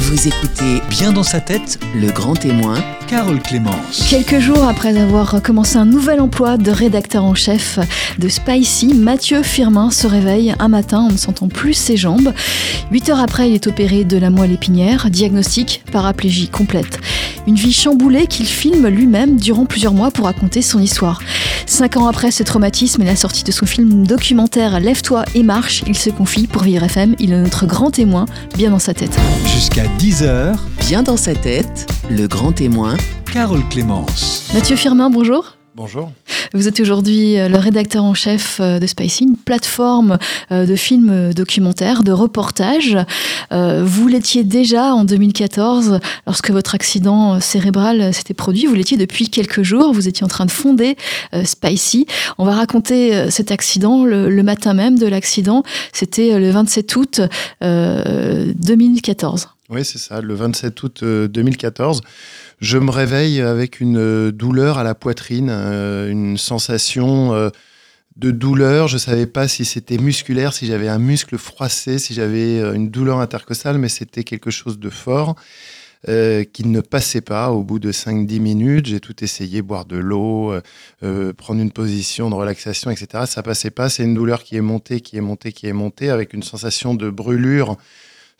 Vous écoutez Bien dans sa tête, Le Grand Témoin, Carole Clémence. Quelques jours après avoir commencé un nouvel emploi de rédacteur en chef de Spicy, Mathieu Firmin se réveille un matin en ne sentant plus ses jambes. Huit heures après, il est opéré de la moelle épinière, diagnostic paraplégie complète. Une vie chamboulée qu'il filme lui-même durant plusieurs mois pour raconter son histoire. Cinq ans après ce traumatisme et la sortie de son film documentaire Lève-toi et marche, il se confie pour Vivre FM. Il est notre grand témoin, bien dans sa tête. Jusqu'à 10h, Bien dans sa tête, Le Grand Témoin, Carole Clémence. Mathieu Firmin, bonjour. Bonjour. Vous êtes aujourd'hui euh, le rédacteur en chef euh, de Spicy, une plateforme euh, de films documentaires, de reportages. Vous l'étiez déjà en 2014, lorsque votre accident cérébral s'était produit. Vous l'étiez depuis quelques jours. Vous étiez en train de fonder Spicy. On va raconter cet accident le, le matin même de l'accident. C'était le 27 août euh, 2014. Oui, c'est ça, le 27 août euh, 2014. Je me réveille avec une euh, douleur à la poitrine, euh, une sensation euh, de douleur. Je ne savais pas si c'était musculaire, si j'avais un muscle froissé, si j'avais euh, une douleur intercostale, mais c'était quelque chose de fort euh, qui ne passait pas au bout de 5-10 minutes. J'ai tout essayé, boire de l'eau, euh, euh, prendre une position de relaxation, etc. Ça passait pas. C'est une douleur qui est montée, qui est montée, qui est montée, avec une sensation de brûlure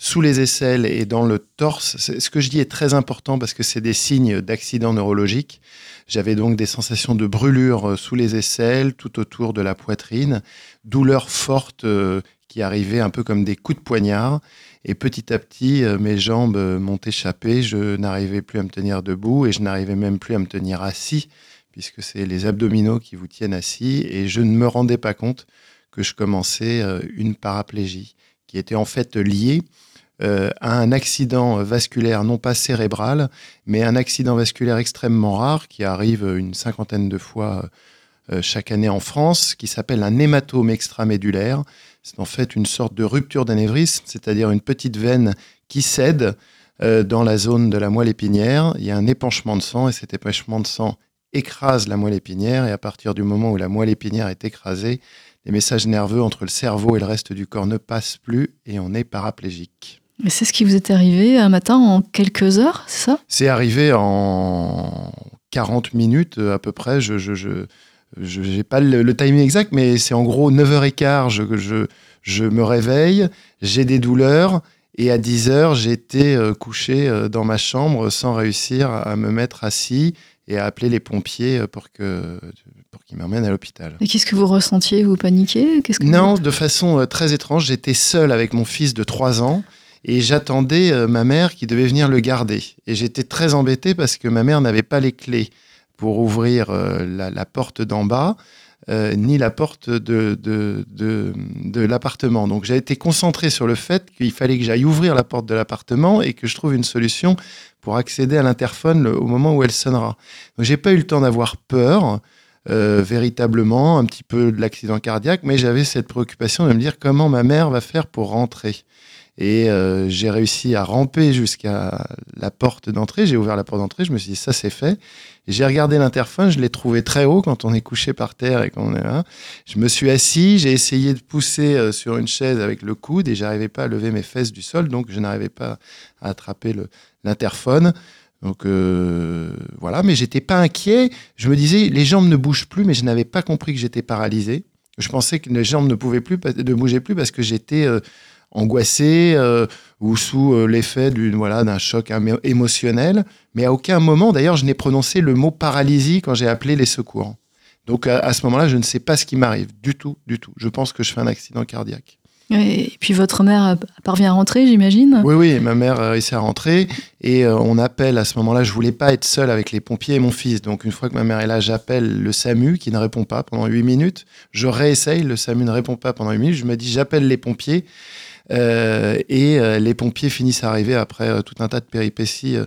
sous les aisselles et dans le torse. Ce que je dis est très important parce que c'est des signes d'accident neurologique. J'avais donc des sensations de brûlure euh, sous les aisselles, tout autour de la poitrine, douleurs fortes euh, qui arrivaient un peu comme des coups de poignard. Et petit à petit, euh, mes jambes m'ont échappé. Je n'arrivais plus à me tenir debout et je n'arrivais même plus à me tenir assis, puisque c'est les abdominaux qui vous tiennent assis. Et je ne me rendais pas compte que je commençais une paraplégie, qui était en fait liée euh, à un accident vasculaire, non pas cérébral, mais un accident vasculaire extrêmement rare qui arrive une cinquantaine de fois euh, chaque année en France, qui s'appelle un hématome extramédulaire. C'est en fait une sorte de rupture d'anévrisme, c'est-à-dire une petite veine qui cède euh, dans la zone de la moelle épinière. Il y a un épanchement de sang et cet épanchement de sang écrase la moelle épinière et à partir du moment où la moelle épinière est écrasée, les messages nerveux entre le cerveau et le reste du corps ne passent plus et on est paraplégique. Et c'est ce qui vous est arrivé un matin en quelques heures, c'est ça? C'est arrivé en 40 minutes euh, à peu près. Je je, je, je- j'ai pas le, le timing exact, mais c'est en gros 9h15. Je, je, je me réveille, j'ai des douleurs. Et à 10h, j'étais euh, couché euh, dans ma chambre sans réussir à me mettre assis et à appeler les pompiers pour que pour qu'ils m'emmènent à l'hôpital. Et qu'est-ce que vous ressentiez? Vous paniquiez Qu'est-ce que vous- Non, de façon très étrange, j'étais seul avec mon fils de 3 ans et j'attendais euh, ma mère qui devait venir le garder. Et j'étais très embêté parce que ma mère n'avait pas les clés pour ouvrir euh, la, porte d'en bas, euh, ni la porte de, de, de, l'appartement. Donc j'ai été concentré sur le fait qu'il fallait que j'aille ouvrir la porte de l'appartement et que je trouve une solution pour accéder à l'interphone au moment où elle sonnera. Donc j'ai pas eu le temps d'avoir peur. véritablement, un petit peu de l'accident cardiaque, mais j'avais cette préoccupation de me dire comment ma mère va faire pour rentrer. Et euh, j'ai réussi à ramper jusqu'à la porte d'entrée. J'ai ouvert la porte d'entrée. Je me suis dit, ça c'est fait. J'ai regardé l'interphone. Je l'ai trouvé très haut quand on est couché par terre et qu'on est là. Je me suis assis. J'ai essayé de pousser euh, sur une chaise avec le coude et j'arrivais pas à lever mes fesses du sol. Donc je n'arrivais pas à attraper l'interphone. Donc euh, voilà. Mais j'étais pas inquiet. Je me disais, les jambes ne bougent plus, mais je n'avais pas compris que j'étais paralysé. Je pensais que les jambes ne pouvaient plus, ne bougeaient plus parce que j'étais euh, angoissé euh, ou sous euh, l'effet d'une voilà d'un choc émo- émotionnel. Mais à aucun moment, d'ailleurs, je n'ai prononcé le mot paralysie quand j'ai appelé les secours. Donc à, à ce moment-là, je ne sais pas ce qui m'arrive du tout, du tout. Je pense que je fais un accident cardiaque. Et puis votre mère euh, parvient à rentrer, j'imagine? Oui, oui, ma mère a réussi à rentrer et on appelle à ce moment-là. Je voulais pas être seul avec les pompiers et mon fils. Donc une fois que ma mère est là, j'appelle le SAMU qui ne répond pas pendant 8 minutes. Je réessaye, le SAMU ne répond pas pendant 8 minutes. Je me dis, j'appelle les pompiers et euh, les pompiers finissent arriver après euh, tout un tas de péripéties. euh,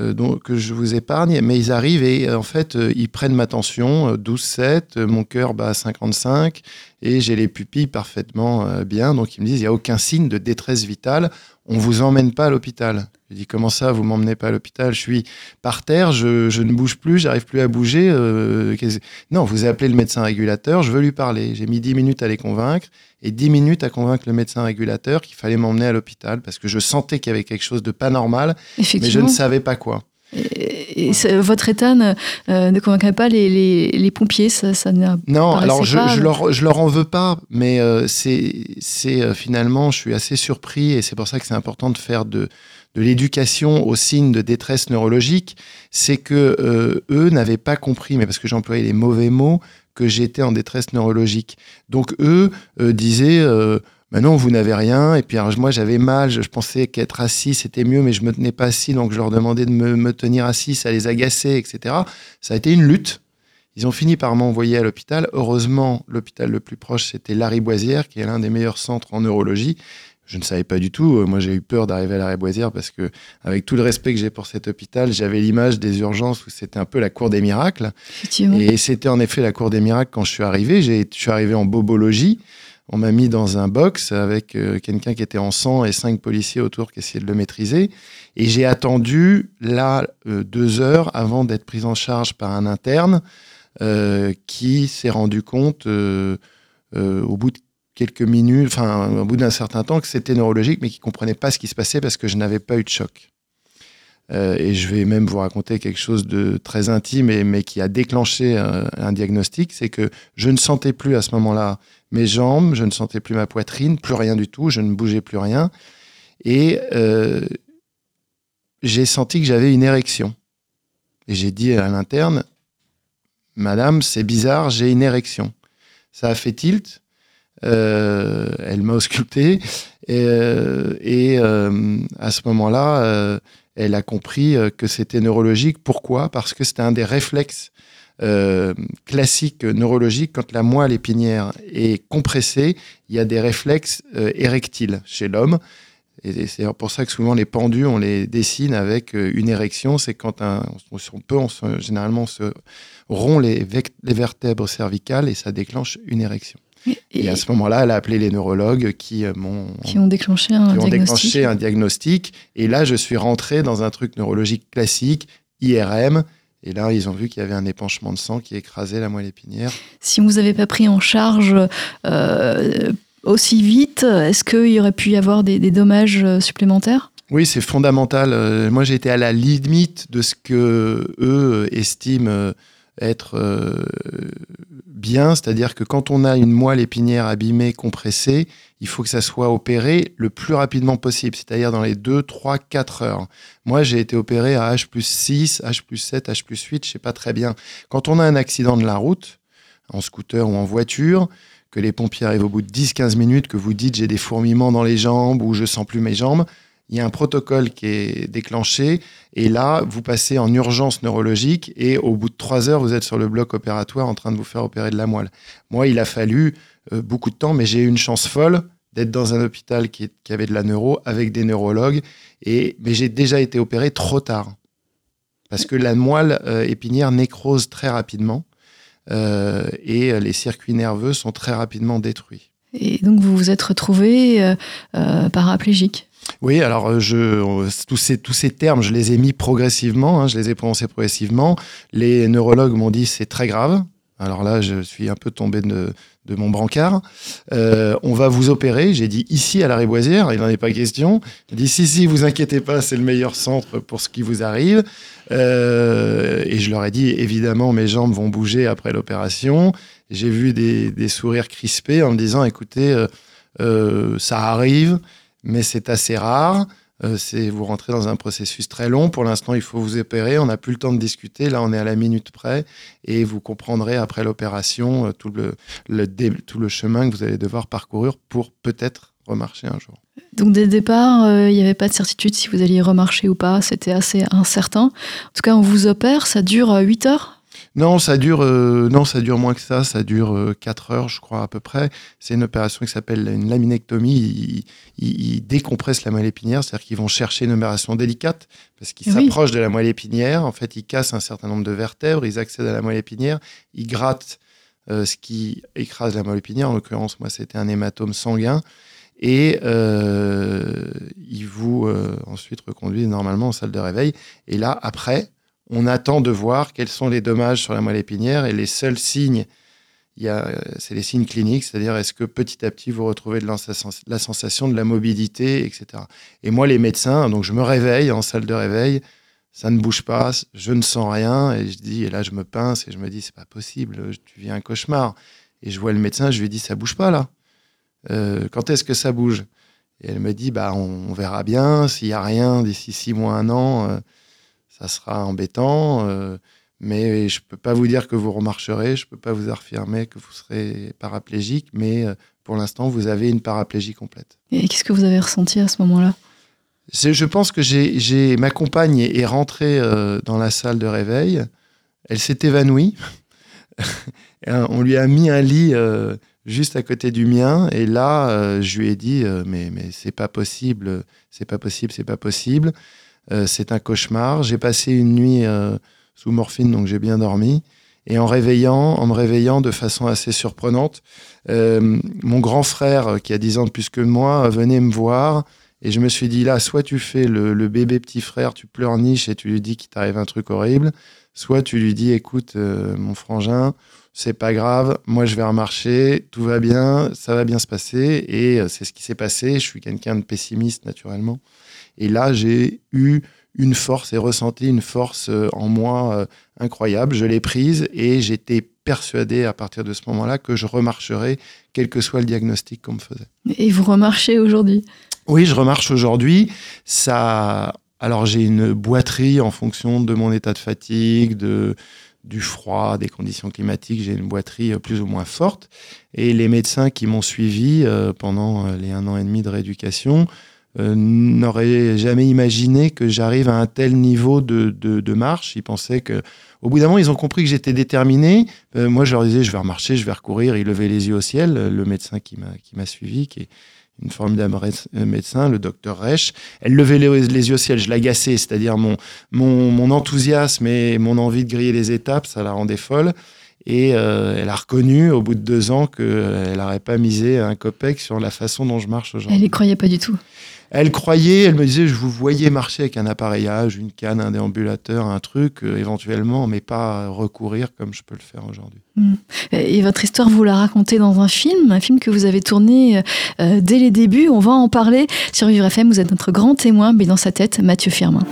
euh, dont- que je vous épargne, mais ils arrivent et euh, en fait, euh, ils prennent ma tension, euh, 12-7, euh, mon cœur bat à 55 et j'ai les pupilles parfaitement euh, bien. Donc ils me disent, il n'y a aucun signe de détresse vitale. on vous emmène pas à l'hôpital. J'ai dit comment ça, vous m'emmenez pas à l'hôpital? Je suis par terre, je, je ne bouge plus, j'arrive plus à bouger. euh, non, vous appelez le médecin régulateur, je veux lui parler. J'ai mis 10 minutes à les convaincre et 10 minutes à convaincre le médecin régulateur qu'il fallait m'emmener à l'hôpital parce que je sentais qu'il y avait quelque chose de pas normal, mais je ne savais pas quoi. Et, et c'est- votre état ne, euh, ne convaincrait pas les, les- les pompiers, ça, ça Non, alors je, pas, je, mais- leur, je leur en veux pas, mais euh, c'est c'est, euh, finalement, je suis assez surpris et c'est pour ça que c'est important de faire de, de l'éducation aux signes de détresse neurologique. C'est que euh, eux n'avaient pas compris, mais parce que j'employais les mauvais mots, que j'étais en détresse neurologique. Donc eux euh, disaient. Ben non, vous n'avez rien. Et puis moi, j'avais mal. Je, pensais qu'être assis, c'était mieux, mais je me tenais pas assis. Donc, je leur demandais de me, me tenir assis. Ça les agaçait, etc. Ça a été une lutte. Ils ont fini par m'envoyer à l'hôpital. Heureusement, l'hôpital le plus proche, c'était Lariboisière, qui est l'un des meilleurs centres en neurologie. Je ne savais pas du tout. Euh, Moi, j'ai eu peur d'arriver à Lariboisière parce que, avec tout le respect que j'ai pour cet hôpital, j'avais l'image des urgences où c'était un peu la cour des miracles. Et c'était en effet la cour des miracles quand je suis arrivé. Je suis arrivé en bobologie. On m'a mis dans un box avec euh, quelqu'un qui était en sang et cinq policiers autour qui essayaient de le maîtriser. Et j'ai attendu là euh, deux heures avant d'être pris en charge par un interne euh, qui s'est rendu compte au bout de quelques minutes, enfin au bout d'un certain temps, que c'était neurologique, mais qui comprenait pas ce qui se passait parce que je n'avais pas eu de choc. Euh, et je vais même vous raconter quelque chose de très intime, mais qui a déclenché un, un diagnostic, c'est que je ne sentais plus à ce moment-là mes jambes, je ne sentais plus ma poitrine, plus rien du tout, je ne bougeais plus rien. Et euh, j'ai senti que j'avais une érection. Et j'ai dit à l'interne, Madame, c'est bizarre, j'ai une érection. Ça a fait tilt. Euh, elle m'a ausculté. Et, euh, euh, à ce moment-là, euh, elle a compris euh, que c'était neurologique. Pourquoi? Parce que c'était un des réflexes euh, classiques neurologiques. Quand la moelle épinière est compressée, il y a des réflexes euh, érectiles chez l'homme. C'est pour ça que souvent les pendus, on les dessine avec euh, une érection. C'est quand un, on, peut, se- généralement, se rompt les vertèbres cervicales et ça déclenche une érection. Et, Et, à ce moment-là, elle a appelé les neurologues qui euh, m'ont qui ont déclenché un qui ont diagnostic. déclenché un diagnostic. Et là, je suis rentré dans un truc neurologique classique, IRM. Et là, ils ont vu qu'il y avait un épanchement de sang qui écrasait la moelle épinière. Si vous n'avez pas pris en charge euh, aussi vite, est-ce qu'il y aurait pu y avoir des, des dommages euh, supplémentaires? Oui, c'est fondamental. Moi, j'ai été à la limite de ce que eux estiment être euh, bien, c'est-à-dire que quand on a une moelle épinière abîmée, compressée, il faut que ça soit opéré le plus rapidement possible, c'est-à-dire dans les 2, 3, 4 heures. Moi, j'ai été opéré à H plus 6, H plus 7, H plus 8, je sais pas très bien. Quand on a un accident de la route, en scooter ou en voiture, que les pompiers arrivent au bout de 10-15 minutes, que vous dites j'ai des fourmillements dans les jambes ou je sens plus mes jambes, il y a un protocole qui est déclenché et là, vous passez en urgence neurologique et au bout de trois heures, vous êtes sur le bloc opératoire en train de vous faire opérer de la moelle. Moi, il a fallu euh, beaucoup de temps, mais j'ai eu une chance folle d'être dans un hôpital qui, avait de la neuro avec des neurologues. Et, mais j'ai déjà été opéré trop tard parce que la moelle euh, épinière nécrose très rapidement euh, et les circuits nerveux sont très rapidement détruits. Et donc vous vous êtes retrouvé paraplégique. Oui, alors euh, je, tous, ces, tous ces termes, je les ai mis progressivement, hein, je les ai prononcés progressivement. Les neurologues m'ont dit c'est très grave. Alors là, je suis un peu tombé de, de mon brancard. Euh, on va vous opérer. J'ai dit ici à la Réboisière, il n'en est pas question. Il dit si, si, vous inquiétez pas, c'est le meilleur centre pour ce qui vous arrive. Euh, et je leur ai dit évidemment, mes jambes vont bouger après l'opération. J'ai vu des, des sourires crispés en me disant écoutez, ça arrive mais c'est assez rare. Euh, vous rentrez dans un processus très long. Pour l'instant, il faut vous opérer. On n'a plus le temps de discuter. Là, on est à la minute près, et vous comprendrez après l'opération euh, tout le, tout le chemin que vous allez devoir parcourir pour peut-être remarcher un jour. Donc dès le départ, euh, il n'y avait pas de certitude si vous alliez remarcher ou pas. C'était assez incertain. En tout cas, on vous opère. Ça dure euh, 8 heures. Non, ça dure, euh, non, ça dure moins que ça. Ça dure euh, 4 heures, je crois à peu près. C'est une opération qui s'appelle une laminectomie. Ils, ils- ils décompressent la moelle épinière, c'est-à-dire qu'ils vont chercher une opération délicate parce qu'ils Oui. s'approchent de la moelle épinière. En fait, ils cassent un certain nombre de vertèbres, ils accèdent à la moelle épinière, ils grattent euh, ce qui écrase la moelle épinière. En l'occurrence, moi, c'était un hématome sanguin. Et euh, il vous ensuite reconduit normalement en salle de réveil. Et là, après, on attend de voir quels sont les dommages sur la moelle épinière et les seuls signes. C'est les signes cliniques, c'est-à-dire est-ce que petit à petit vous retrouvez de la, sens- la sensation de la mobilité, etc. Et moi, les médecins, donc je me réveille en salle de réveil, ça ne bouge pas, je ne sens rien, et je dis, et là je me pince et je me dis, c'est pas possible, tu vis un cauchemar. Et je vois le médecin, je lui dis, ça bouge pas là. Euh, quand est-ce que ça bouge? Et elle me dit, bah on, verra bien, s'il y a rien d'ici six mois, un an, euh, ça sera embêtant. euh, mais je peux pas vous dire que vous remarcherez, je peux pas vous affirmer que vous serez paraplégique, mais euh, pour l'instant, vous avez une paraplégie complète. Et qu'est-ce que vous avez ressenti à ce moment-là? Je pense que j'ai, ma compagne est rentrée euh, dans la salle de réveil. Elle s'est évanouie. On lui a mis un lit euh, juste à côté du mien. Et là, je lui ai dit mais mais c'est pas possible, c'est pas possible, c'est pas possible. Euh, c'est un cauchemar. J'ai passé une nuit euh, sous morphine, donc j'ai bien dormi. Et en réveillant, en me réveillant de façon assez surprenante, euh, mon grand frère, qui a 10 ans de plus que moi, venait me voir et je me suis dit là, soit tu fais le, bébé petit frère, tu pleurniches et tu lui dis qu'il t'arrive un truc horrible, soit tu lui dis écoute, mon frangin, c'est pas grave, moi je vais remarcher, tout va bien, ça va bien se passer. Et c'est ce qui s'est passé. Je suis quelqu'un de pessimiste naturellement. Et là, j'ai eu une force et ressenti une force euh, en moi euh, incroyable. Je l'ai prise et j'étais persuadé à partir de ce moment-là que je remarcherais, quel que soit le diagnostic qu'on me faisait. Et vous remarchez aujourd'hui? Oui, je remarche aujourd'hui. Ça, alors j'ai une boiterie en fonction de mon état de fatigue, de du froid, des conditions climatiques. J'ai une boiterie euh, plus ou moins forte. Et les médecins qui m'ont suivi pendant les un an et demi de rééducation euh, n'auraient jamais imaginé que j'arrive à un tel niveau de, de, marche. Ils pensaient que, au bout d'un moment, ils ont compris que j'étais déterminé. Euh, moi, je leur disais, je vais remarcher, je vais recourir. Ils levaient les yeux au ciel. Le médecin qui m'a suivi, qui est une formidable euh, médecin, le docteur Reich. Elle levait les, les yeux au ciel, je l'agaçais, c'est-à-dire mon, mon, mon enthousiasme et mon envie de griller les étapes, ça la rendait folle. Et euh, elle a reconnu au bout de deux ans qu'elle n'aurait pas misé un copec sur la façon dont je marche aujourd'hui. Elle y croyait pas du tout. Elle croyait, elle me disait, je vous voyais marcher avec un appareillage, une canne, un déambulateur, un truc, euh, éventuellement, mais pas recourir comme je peux le faire aujourd'hui. Et votre histoire, vous la racontez dans un film, un film que vous avez tourné euh, dès les débuts. On va en parler sur Vivre FM. Vous êtes notre grand témoin, mais dans sa tête, Mathieu Firmin.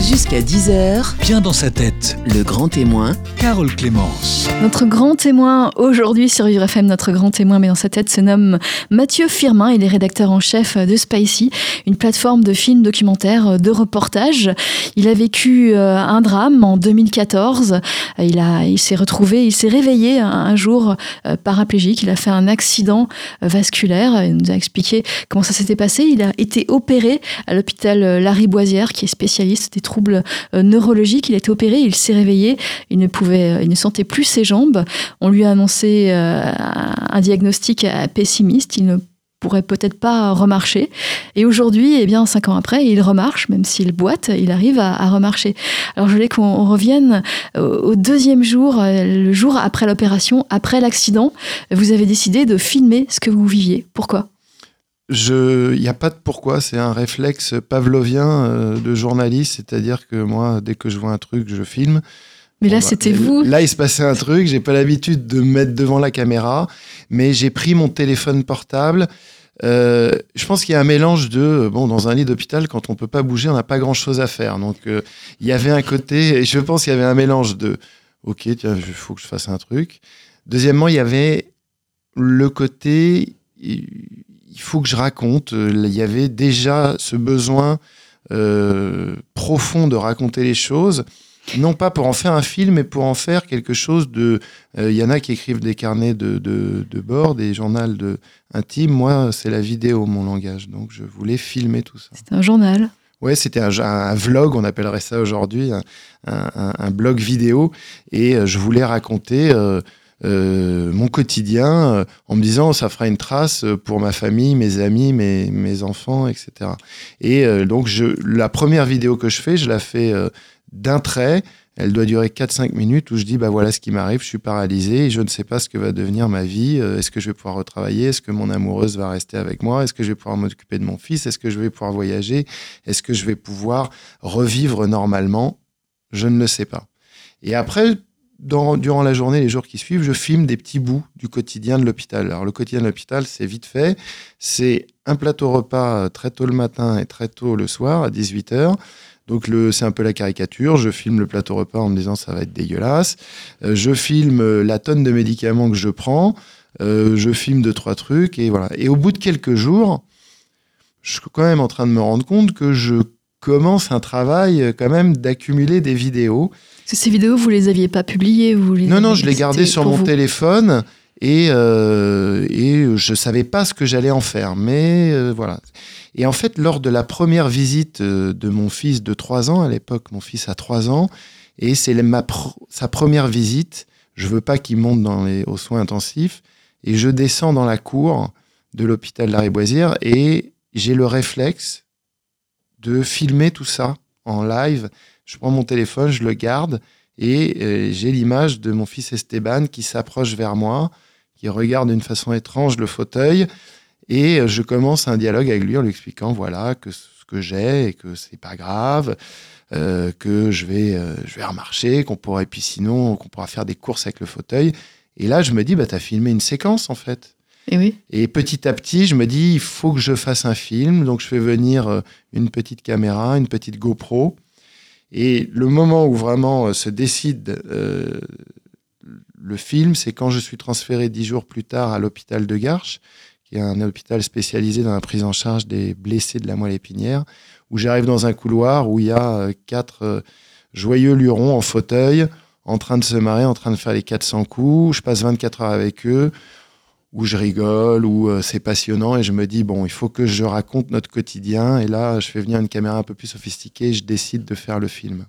Jusqu'à 10h, Bien dans sa tête, le grand témoin, Carole Clémence. Notre grand témoin aujourd'hui sur Vivre FM, notre grand témoin, mais dans sa tête, se nomme Mathieu Firmin. Il est rédacteur en chef de Spicy, une plateforme de films documentaires, de reportages. Il a vécu euh, un drame en 2014. Il, a, il s'est retrouvé, il s'est réveillé un, jour euh, paraplégique. Il a fait un accident euh, vasculaire. Il nous a expliqué comment ça s'était passé. Il a été opéré à l'hôpital euh, Lariboisière, qui est spécialiste des troubles neurologiques. Il a été opéré, il s'est réveillé. Il ne pouvait, il ne sentait plus ses jambes. On lui a annoncé un diagnostic pessimiste. Il ne pourrait peut-être pas remarcher. Et aujourd'hui, eh bien, cinq ans après, il remarche, même s'il boite, il arrive à, remarcher. Alors, je voulais qu'on revienne au, au deuxième jour, euh, le jour après l'opération, après l'accident. Vous avez décidé de filmer ce que vous viviez. Pourquoi? Il n'y a pas de pourquoi, c'est un réflexe pavlovien euh, de journaliste, c'est-à-dire que moi, dès que je vois un truc, je filme. Mais là, Bon, bah, c'était vous. Là, il se passait un truc, j'ai pas l'habitude de me mettre devant la caméra, mais j'ai pris mon téléphone portable. Euh, je pense qu'il y a un mélange de bon dans un lit d'hôpital quand on peut pas bouger on n'a pas grand chose à faire. Donc euh, il y avait un côté et je pense qu'il y avait un mélange de ok tiens il faut que je fasse un truc. Deuxièmement il y avait le côté il faut que je raconte. Il y avait déjà ce besoin euh, profond de raconter les choses non pas pour en faire un film, mais pour en faire quelque chose de. euh, Il y en a qui écrivent des carnets de, de, de bord, des journaux de, intimes. Moi, c'est la vidéo, mon langage. Donc, je voulais filmer tout ça. C'est un journal. Ouais, c'était un, un vlog, on appellerait ça aujourd'hui, un, un, un blog vidéo. Et euh, je voulais raconter euh, euh, mon quotidien euh, en me disant ça fera une trace pour ma famille, mes amis, mes, mes enfants, etc. Et euh, donc, je, la première vidéo que je fais, je la fais euh, d'un trait. Elle doit durer 4-5 minutes où je dis, bah voilà ce qui m'arrive, je suis paralysé et je ne sais pas ce que va devenir ma vie. Euh, Est-ce que je vais pouvoir retravailler? Est-ce que mon amoureuse va rester avec moi? Est-ce que je vais pouvoir m'occuper de mon fils? Est-ce que je vais pouvoir voyager? Est-ce que je vais pouvoir revivre normalement? Je ne le sais pas. Et après, durant la journée, les jours qui suivent, je filme des petits bouts du quotidien de l'hôpital. Alors, le quotidien de l'hôpital, c'est vite fait. C'est un plateau repas euh, très tôt le matin et très tôt le soir, à 18h. Donc, le- c'est un peu la caricature. Je filme le plateau repas en me disant ça va être dégueulasse. Euh, je filme euh, la tonne de médicaments que je prends. Euh, je filme deux, trois trucs. Et voilà. Et au bout de quelques jours, je suis quand même en train de me rendre compte que je commence un travail quand même d'accumuler des vidéos. Parce que Ces vidéos, vous les aviez pas publiées vous les Non, non, je l'ai gardé c'était sur mon vous. téléphone et, euh, et je savais pas ce que j'allais en faire. Mais voilà. Et en fait, lors de la première visite euh, de mon fils de 3 ans, à l'époque, mon fils a 3 ans, et c'est sa première visite, je veux pas qu'il monte dans les, aux soins intensifs, et je descends dans la cour de l'hôpital de la et j'ai le réflexe de filmer tout ça en live. Je prends mon téléphone, je le garde et euh, j'ai l'image de mon fils Esteban qui s'approche vers moi, qui regarde d'une façon étrange le fauteuil et euh, je commence un dialogue avec lui en lui expliquant voilà que ce que j'ai et que c'est pas grave. euh, que je vais, euh, je vais remarcher, qu'on pourrait, puis sinon, qu'on pourra faire des courses avec le fauteuil. Et là, je me dis, bah, tu as filmé une séquence, en fait. Et oui. Et petit à petit, je me dis, il faut que je fasse un film. Donc, je fais venir une petite caméra, une petite GoPro. Et le moment où vraiment se décide euh, le film, c'est quand je suis transféré dix jours plus tard à l'hôpital de Garches, qui est un hôpital spécialisé dans la prise en charge des blessés de la moelle épinière, où j'arrive dans un couloir où il y a euh, quatre euh, joyeux lurons en fauteuil, en train de se marrer, en train de faire les 400 coups. Je passe 24 heures avec eux où je rigole, où euh, c'est passionnant et je me dis, bon, il faut que je raconte notre quotidien. Et là, je fais venir une caméra un peu plus sophistiquée et je décide de faire le film.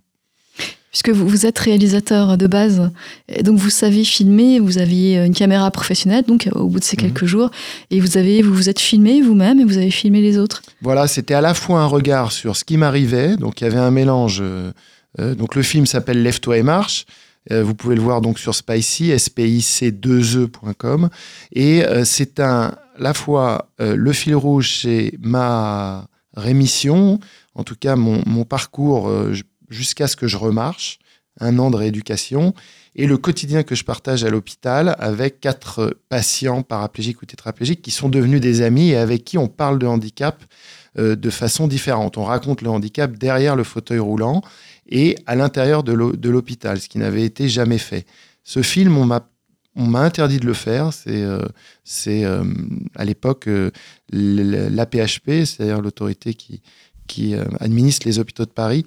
Puisque vous, vous êtes réalisateur de base, et donc vous savez filmer, vous aviez une caméra professionnelle, donc au bout de ces Mhm. quelques jours, et vous avez vous vous êtes filmé vous-même et vous avez filmé les autres. Voilà, c'était à la fois un regard sur ce qui m'arrivait, donc il y avait un mélange. euh, euh, donc le film s'appelle Lève-toi et marche. Euh, vous pouvez le voir donc sur Spicy, spic2e.com. Et euh, c'est un, à la fois euh, le fil rouge, c'est ma rémission, en tout cas mon, mon parcours euh, jusqu'à ce que je remarche, un an de rééducation, et le quotidien que je partage à l'hôpital avec quatre patients paraplégiques ou tétraplégiques qui sont devenus des amis et avec qui on parle de handicap euh, de façon différente. On raconte le handicap derrière le fauteuil roulant et à l'intérieur de l'hô- de l'hôpital, ce qui n'avait été jamais fait. Ce film, on m'a interdit de le faire. C'est euh, euh, à l'époque l'APHP, c'est-à-dire l'autorité qui, qui euh, administre les hôpitaux de Paris.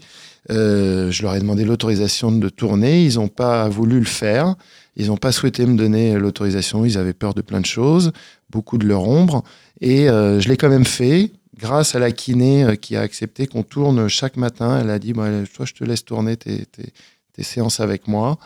Euh, je leur ai demandé l'autorisation de tourner. Ils n'ont pas voulu le faire. Ils n'ont pas souhaité me donner l'autorisation. Ils avaient peur de plein de choses, beaucoup de leur ombre. Et euh, je l'ai quand même fait grâce à la kiné qui a accepté qu'on tourne chaque matin. Elle a dit, toi, je te laisse tourner tes séances avec moi.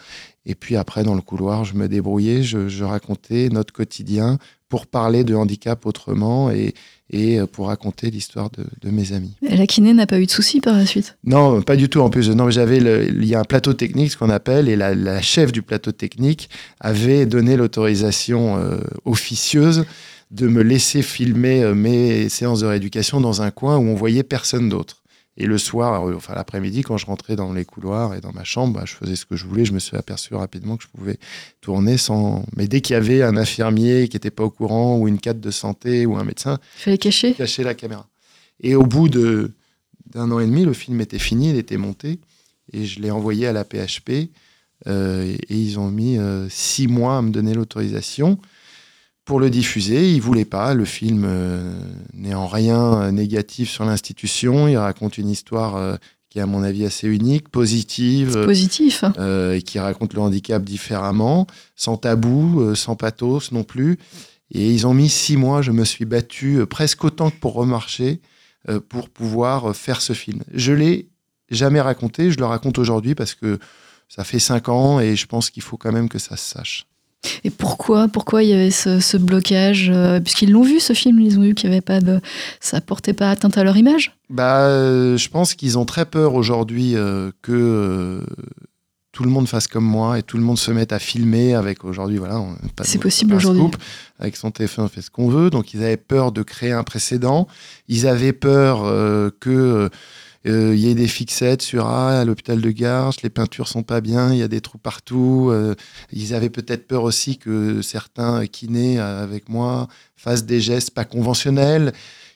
Et puis après, dans le couloir, je me débrouillais, je, je racontais notre quotidien pour parler de handicap autrement et, et euh, pour raconter l'histoire de, de mes amis. Et la kiné n'a pas eu de soucis par la suite? Non, pas du tout. En plus, non, j'avais, le- il y a un plateau technique, ce qu'on appelle, et la, la chef du plateau technique avait donné l'autorisation euh, officieuse de me laisser filmer euh, mes séances de rééducation dans un coin où on voyait personne d'autre. Et le soir, euh, enfin l'après-midi, quand je rentrais dans les couloirs et dans ma chambre, bah, je faisais ce que je voulais. Je me suis aperçu rapidement que je pouvais tourner sans. Mais dès qu'il y avait un infirmier qui n'était pas au courant, ou une cadre de santé, ou un médecin, Il fallait cacher. cacher la caméra. Et au bout de d'un an et demi, le film était fini, il était monté, et je l'ai envoyé à la PHP, euh, et, et ils ont mis euh, six mois à me donner l'autorisation pour le diffuser. Ils voulaient pas. Le film euh, n'est en rien euh, négatif sur l'institution. Il raconte une histoire euh, qui est à mon avis assez unique, positive. Positif. euh, et qui raconte le handicap différemment, sans tabou, sans pathos non plus. Et ils ont mis six mois, je me suis battu presque autant que pour remarcher, pour pouvoir faire ce film. Je l'ai jamais raconté, je le raconte aujourd'hui parce que ça fait cinq ans et je pense qu'il faut quand même que ça se sache. Et pourquoi Pourquoi il y avait ce, ce blocage euh, Puisqu'ils l'ont vu ce film, ils ont vu qu'il y avait pas de, ça portait pas atteinte à leur image? Bah, euh, je pense qu'ils ont très peur aujourd'hui euh, que euh, tout le monde fasse comme moi et tout le monde se mette à filmer avec aujourd'hui, voilà. C'est possible aujourd'hui. Avec son téléphone, on fait ce qu'on veut. Donc, ils avaient peur de créer un précédent. Ils avaient peur euh, euh, il y ait des fixettes sur ah, à l'hôpital de Garches, les peintures sont pas bien, il y a des trous partout. Euh, ils avaient peut-être peur aussi que certains kinés euh, avec moi fassent des gestes pas conventionnels.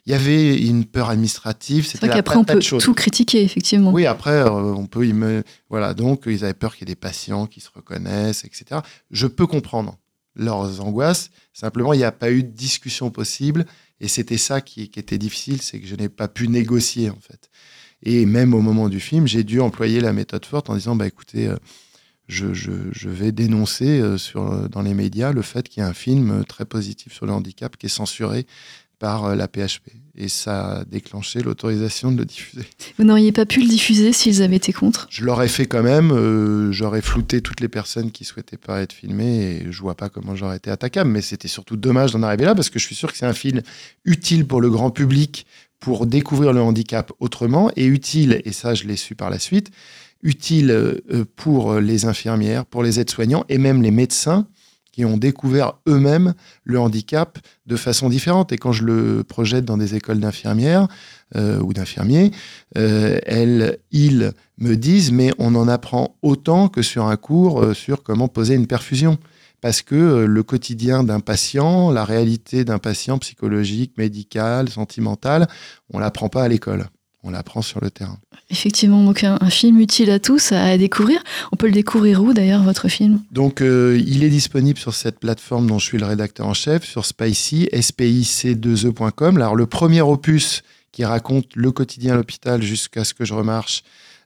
Il y avait une peur administrative. C'est vrai qu'après, on peut tout critiquer, effectivement. Oui, après, euh, on peut me... Voilà, donc ils avaient peur qu'il y ait des patients qui se reconnaissent, etc. Je peux comprendre leurs angoisses. Simplement, il n'y a pas eu de discussion possible. Et c'était ça qui, qui était difficile, c'est que je n'ai pas pu négocier, en fait. Et même au moment du film, j'ai dû employer la méthode forte en disant, bah écoutez, euh, je, je- je vais dénoncer euh, sur, euh, dans les médias le fait qu'il y a un film très positif sur le handicap qui est censuré par la PHP. Et ça a déclenché l'autorisation de le diffuser. Vous n'auriez pas pu le diffuser s'ils avaient été contre? Je l'aurais fait quand même. euh, j'aurais flouté toutes les personnes qui souhaitaient pas être filmées et je vois pas comment j'aurais été attaquable. Mais c'était surtout dommage d'en arriver là parce que je suis sûr que c'est un film utile pour le grand public pour découvrir le handicap autrement et utile, et ça je l'ai su par la suite, utile euh, pour les infirmières, pour les aides-soignants et même les médecins qui ont découvert eux-mêmes le handicap de façon différente. Et quand je le projette dans des écoles d'infirmières euh, ou d'infirmiers, euh, elles, ils me disent, mais on en apprend autant que sur un cours sur comment poser une perfusion. Parce que euh, le quotidien d'un patient, la réalité d'un patient psychologique, médical, sentimental, on l'apprend pas à l'école. On l'apprend sur le terrain. Effectivement, donc un, un film utile à tous à, à découvrir. On peut le découvrir où d'ailleurs, votre film? Donc, euh, il est disponible sur cette plateforme dont je suis le rédacteur en chef, sur Spicy, spic2e.com. Alors, le premier opus qui raconte le quotidien à l'hôpital jusqu'à ce que je remarche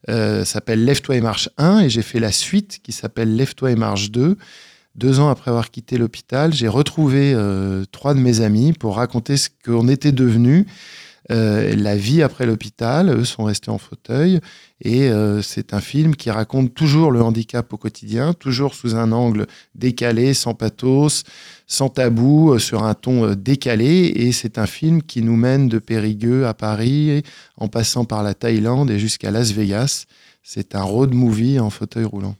euh, s'appelle Lève-toi et marche 1 et j'ai fait la suite qui s'appelle Lève-toi et marche 2. Deux ans après avoir quitté l'hôpital, j'ai retrouvé euh, trois de mes amis pour raconter ce qu'on était devenus. Euh, la vie après l'hôpital, eux sont restés en fauteuil et euh, c'est un film qui raconte toujours le handicap au quotidien, toujours sous un angle décalé, sans pathos, sans tabou, sur un ton décalé et c'est un film qui nous mène de Périgueux à Paris en passant par la Thaïlande et jusqu'à Las Vegas. C'est un road movie en fauteuil roulant.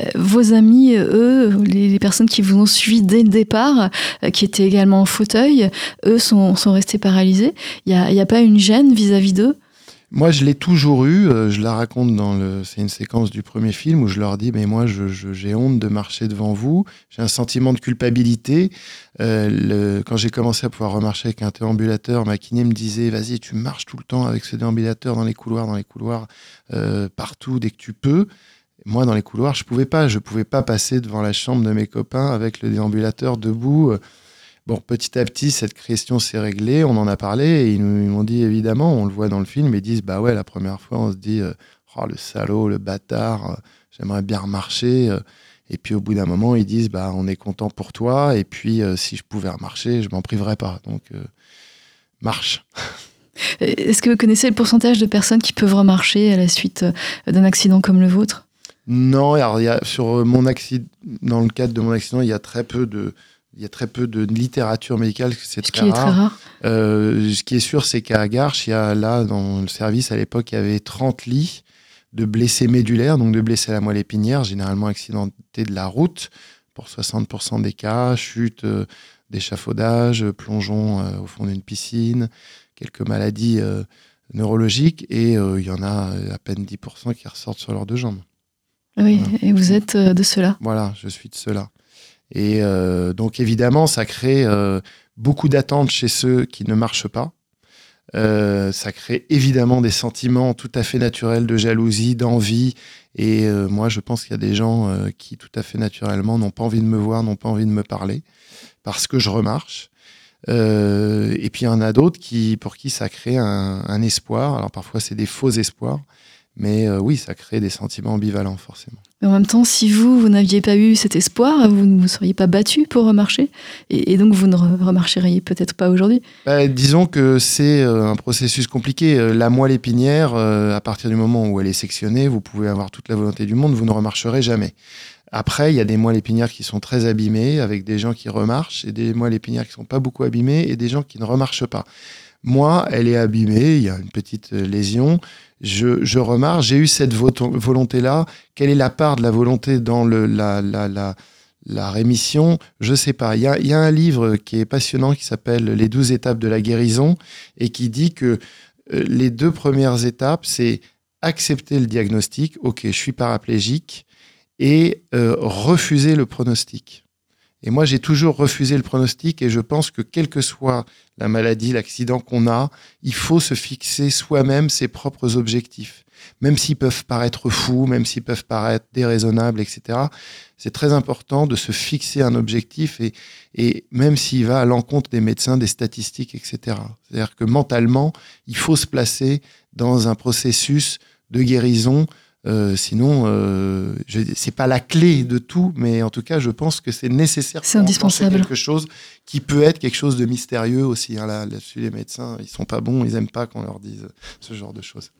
Euh, Vos amis, euh, eux, les, personnes qui vous ont suivi dès le départ, euh, qui étaient également en fauteuil, eux sont, restés paralysés. Il n'y a, a pas une gêne vis-à-vis d'eux? Moi, je l'ai toujours eu. je la raconte dans le. C'est une séquence du premier film où je leur dis, mais moi, j'ai honte de marcher devant vous. J'ai un sentiment de culpabilité. Quand j'ai commencé à pouvoir remarcher avec un déambulateur, ma kiné me disait, vas-y, tu marches tout le temps avec ce déambulateur dans les couloirs, dans les couloirs, partout dès que tu peux. Moi, dans les couloirs, je pouvais pas. Je pouvais pas passer devant la chambre de mes copains avec le déambulateur debout. Bon, petit à petit, cette question s'est réglée, on en a parlé, et ils nous- m'ont dit, évidemment, on le voit dans le film, ils disent, bah ouais, la première fois, on se dit, euh, oh, le salaud, le bâtard, euh, j'aimerais bien remarcher. euh, et puis au bout d'un moment, ils disent, bah on est content pour toi, et puis si je pouvais remarcher, je m'en priverais pas. Donc, marche. Est-ce que vous connaissez le pourcentage de personnes qui peuvent remarcher à la suite d'un accident comme le vôtre? Non, alors y a, sur mon accident, dans le cadre de mon accident, il y a très peu de, il y a très peu de littérature médicale, c'est Ce très qui est rare. très rare. Euh, ce qui est sûr, c'est qu'à Garches, il y a là, dans le service, à l'époque, il y avait 30 lits de blessés médulaires, donc de blessés à la moelle épinière, généralement accidentés de la route, pour 60% des cas, chute euh, d'échafaudage, euh, plongeon euh, au fond d'une piscine, quelques maladies euh, neurologiques, et euh, il y en a euh, à peine 10% qui ressortent sur leurs deux jambes. Oui, Voilà. et vous êtes euh, de cela. Voilà, je suis de ceux-là. Et euh, donc évidemment, ça crée euh, beaucoup d'attentes chez ceux qui ne marchent pas. Euh, ça crée évidemment des sentiments tout à fait naturels de jalousie, d'envie. Et moi, je pense qu'il y a des gens qui, tout à fait naturellement, n'ont pas envie de me voir, n'ont pas envie de me parler, parce que je remarche. Et puis il y en a d'autres qui, pour qui ça crée un, un espoir. Alors parfois, c'est des faux espoirs. Mais euh, oui, ça crée des sentiments ambivalents, forcément. Mais en même temps, si vous, vous n'aviez pas eu cet espoir, vous ne vous seriez pas battu pour remarcher. Et, et donc, vous ne re- remarcheriez peut-être pas aujourd'hui. Bah, disons que c'est euh, un processus compliqué. Euh, La moelle épinière, à partir du moment où elle est sectionnée, vous pouvez avoir toute la volonté du monde, vous ne remarcherez jamais. Après, il y a des moelles épinières qui sont très abîmées, avec des gens qui remarchent, et des moelles épinières qui sont pas beaucoup abîmées, et des gens qui ne remarchent pas. Moi, elle est abîmée, il y a une petite lésion. Je, je remarque, j'ai eu cette volonté-là. Quelle est la part de la volonté dans le, la, la, la, rémission? Je sais pas. Il y a, y a un livre qui est passionnant qui s'appelle Les douze étapes de la guérison et qui dit que euh, les deux premières étapes, c'est accepter le diagnostic, ok, je suis paraplégique, et euh, refuser le pronostic. Et moi, j'ai toujours refusé le pronostic et je pense que quelle que soit la maladie, l'accident qu'on a, il faut se fixer soi-même ses propres objectifs. Même s'ils peuvent paraître fous, même s'ils peuvent paraître déraisonnables, etc. C'est très important de se fixer un objectif et, et même s'il va à l'encontre des médecins, des statistiques, etc. C'est-à-dire que mentalement, il faut se placer dans un processus de guérison euh, sinon, euh, c'est pas la clé de tout, mais en tout cas, je pense que c'est nécessaire. C'est indispensable. Quelque chose qui peut être quelque chose de mystérieux aussi. Hein. Là, dessus les médecins, ils sont pas bons, ils aiment pas qu'on leur dise ce genre de choses.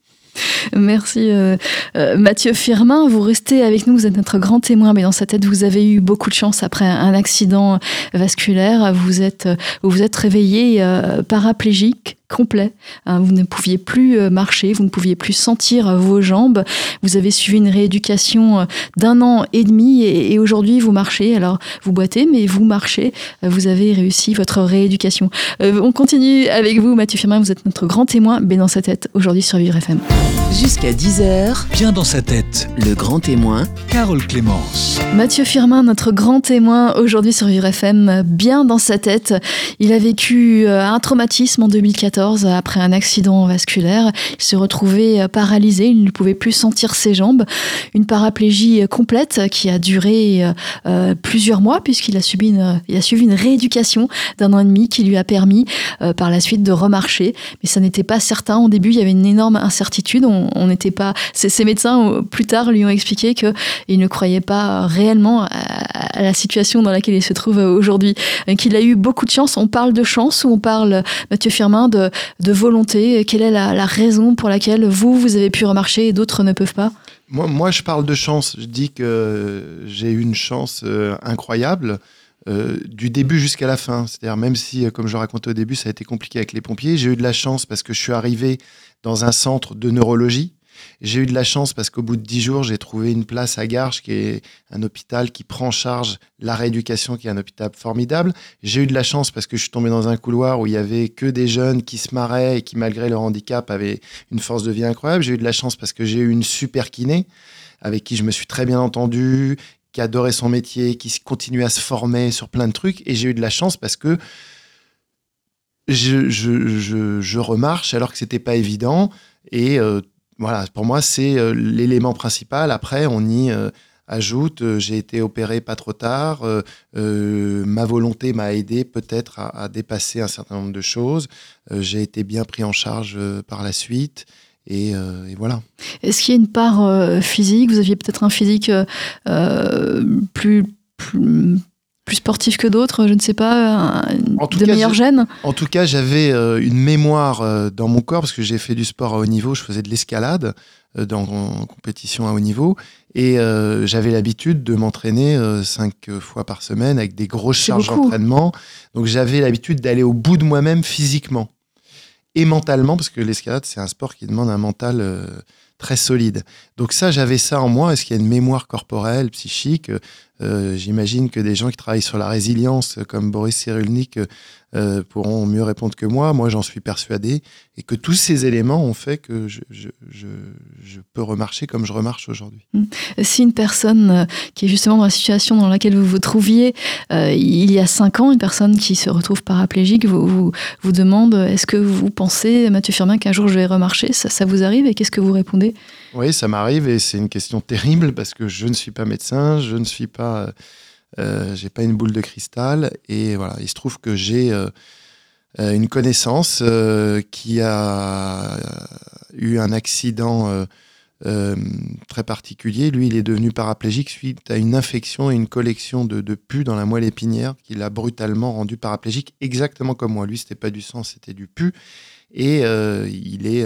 Merci euh, euh, Mathieu Firmin. Vous restez avec nous, vous êtes notre grand témoin, mais dans sa tête, vous avez eu beaucoup de chance après un accident vasculaire. Vous êtes, vous, vous êtes réveillé paraplégique complet. Hein, vous ne pouviez plus euh, marcher, vous ne pouviez plus sentir euh, vos jambes. Vous avez suivi une rééducation euh, d'un an et demi et, aujourd'hui vous marchez. Alors vous boitez, mais vous marchez. Vous avez réussi votre rééducation. on continue avec vous, Mathieu Firmin. Vous êtes notre grand témoin. Bien dans sa tête aujourd'hui sur Vivre FM. Jusqu'à 10h. Bien dans sa tête. Le grand témoin. Carole Clémence. Mathieu Firmin, notre grand témoin aujourd'hui sur Vivre FM. Bien dans sa tête. Il a vécu un traumatisme en 2014 après un accident vasculaire. Il se retrouvait euh, paralysé, il ne pouvait plus sentir ses jambes. Une paraplégie euh, complète qui a duré euh, plusieurs mois puisqu'il a, subi une, il a suivi une rééducation d'un an et demi qui lui a permis par la suite de remarcher. Mais ça n'était pas certain. Au début, il y avait une énorme incertitude. On n'était pas. Ces, médecins, plus tard, lui ont expliqué qu'ils ne croyaient pas réellement à, la situation dans laquelle il se trouve aujourd'hui. Qu'il a eu beaucoup de chance. On parle de chance ou on parle, Mathieu Firmin, de, de volonté? Quelle est la, raison pour laquelle vous, vous avez pu remarcher et d'autres ne peuvent pas? Moi, moi, je parle de chance. Je dis que j'ai eu une chance euh, incroyable. Euh, du début jusqu'à la fin. C'est-à-dire, même si, euh, comme je racontais au début, ça a été compliqué avec les pompiers, j'ai eu de la chance parce que je suis arrivé dans un centre de neurologie j'ai eu de la chance parce qu'au bout de dix jours, j'ai trouvé une place à Garches, qui est un hôpital qui prend en charge la rééducation, qui est un hôpital formidable. J'ai eu de la chance parce que je suis tombé dans un couloir où il y avait que des jeunes qui se marraient et qui, malgré leur handicap, avaient une force de vie incroyable. J'ai eu de la chance parce que j'ai eu une super kiné avec qui je me suis très bien entendu, qui adorait son métier, qui continuait à se former sur plein de trucs. Et j'ai eu de la chance parce que je, remarche alors que c'était pas évident. Et euh, voilà, pour moi, c'est euh, l'élément principal. Après, on y euh, ajoute, j'ai été opéré pas trop tard, ma volonté m'a aidé peut-être à, dépasser un certain nombre de choses, j'ai été bien pris en charge par la suite. Et, voilà. Est-ce qu'il y a une part physique? Vous aviez peut-être un physique plus, plus plus sportif que d'autres, je ne sais pas, de meilleurs gènes? En tout cas, j'avais euh, une mémoire euh, dans mon corps parce que j'ai fait du sport à haut niveau, je faisais de l'escalade euh, dans en compétition à haut niveau et j'avais l'habitude de m'entraîner cinq fois par semaine avec des grosses charges d'entraînement. Donc j'avais l'habitude d'aller au bout de moi-même physiquement et mentalement parce que l'escalade c'est un sport qui demande un mental très solide. Donc ça, j'avais ça en moi. Est-ce qu'il y a une mémoire corporelle, psychique euh, J'imagine que des gens qui travaillent sur la résilience, comme Boris Cyrulnik, euh, pourront mieux répondre que moi. Moi, j'en suis persuadé. Et que tous ces éléments ont fait que je, je, je, je peux remarcher comme je remarche aujourd'hui. Mmh. Si une personne euh, qui est justement dans la situation dans laquelle vous vous trouviez euh, il y a cinq ans, une personne qui se retrouve paraplégique, vous, vous, vous demande est-ce que vous pensez, Mathieu Firmin, qu'un jour je vais remarcher? Ça, ça vous arrive? Et qu'est-ce que vous répondez? Oui, ça m'arrive et c'est une question terrible parce que je ne suis pas médecin, je ne suis pas euh, j'ai pas une boule de cristal et voilà, il se trouve que j'ai euh, euh, une connaissance qui a eu un accident très particulier. Lui, il est devenu paraplégique suite à une infection et une collection de, de pus dans la moelle épinière qui l'a brutalement rendu paraplégique, exactement comme moi. Lui, c'était pas du sang, c'était du pus. Et il est,